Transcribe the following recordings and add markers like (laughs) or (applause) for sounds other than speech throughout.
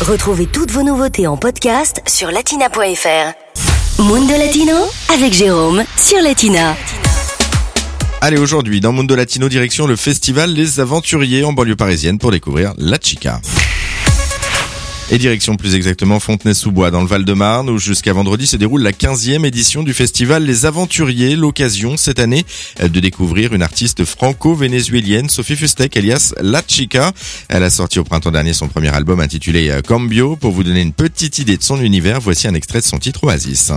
Retrouvez toutes vos nouveautés en podcast sur latina.fr. Mundo Latino avec Jérôme sur Latina. Allez, aujourd'hui, dans Mundo Latino, direction le festival Les Aventuriers en banlieue parisienne pour découvrir La Chica. Et direction plus exactement Fontenay-sous-Bois dans le Val-de-Marne où jusqu'à vendredi se déroule la 15e édition du festival Les Aventuriers. L'occasion cette année de découvrir une artiste franco-vénézuélienne, Sophie Fustek alias La Chica. Elle a sorti au printemps dernier son premier album intitulé euh, Cambio. Pour vous donner une petite idée de son univers, voici un extrait de son titre Oasis.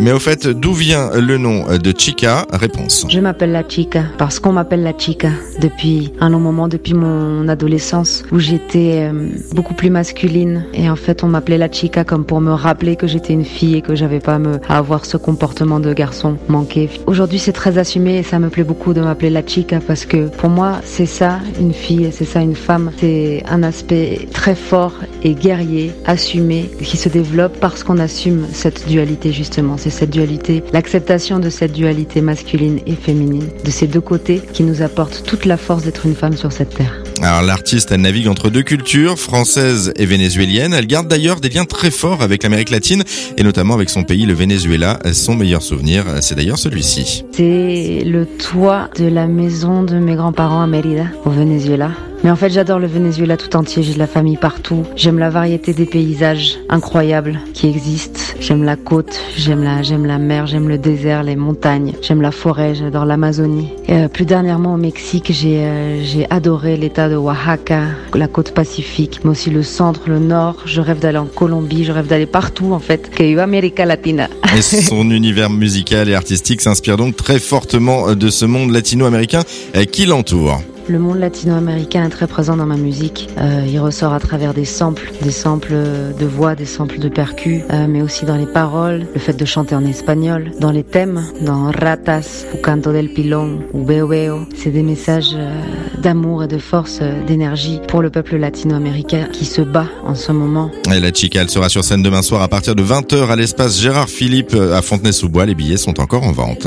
Mais au fait, d'où vient le nom de Chica Réponse. Je m'appelle la Chica parce qu'on m'appelle la Chica depuis un long moment, depuis mon adolescence où j'étais euh, beaucoup plus masculine et en fait on m'appelait la Chica comme pour me rappeler que j'étais une fille et que j'avais pas à, avoir ce comportement de garçon manqué. Aujourd'hui c'est très assumé et ça me plaît beaucoup de m'appeler la Chica parce que pour moi c'est ça une fille, c'est ça une femme. C'est un aspect très fort et guerrier, assumé, qui se développe parce qu'on assume cette dualité justement. C'est cette dualité, l'acceptation de cette dualité masculine et féminine, de ces deux côtés qui nous apportent toute la force d'être une femme sur cette terre. Alors l'artiste, elle navigue entre deux cultures, française et vénézuélienne. Elle garde d'ailleurs des liens très forts avec l'Amérique latine et notamment avec son pays, le Venezuela. Son meilleur souvenir, c'est d'ailleurs celui-ci. C'est le toit de la maison de mes grands-parents à Mérida, au Venezuela. Mais en fait, j'adore le Venezuela tout entier. J'ai de la famille partout. J'aime la variété des paysages incroyables qui existent. J'aime la côte, j'aime la, j'aime la mer, j'aime le désert, les montagnes. J'aime la forêt, j'adore l'Amazonie. Euh, plus dernièrement au Mexique, j'ai, euh, j'ai adoré l'état de Oaxaca, la côte pacifique, mais aussi le centre, le nord. Je rêve d'aller en Colombie, je rêve d'aller partout en fait. Que América Latina. Et (laughs) son univers musical et artistique s'inspire donc très fortement de ce monde latino-américain euh, qui l'entoure. Le monde latino-américain est très présent dans ma musique. Euh, il ressort à travers des samples, des samples de voix, des samples de percus, euh, mais aussi dans les paroles, le fait de chanter en espagnol, dans les thèmes, dans Ratas, ou Canto del Pilón, ou Beo Beo. C'est des messages euh, d'amour et de force, euh, d'énergie pour le peuple latino-américain qui se bat en ce moment. Et la Chica, elle sera sur scène demain soir à partir de 20h à l'espace Gérard Philippe à Fontenay-sous-Bois. Les billets sont encore en vente.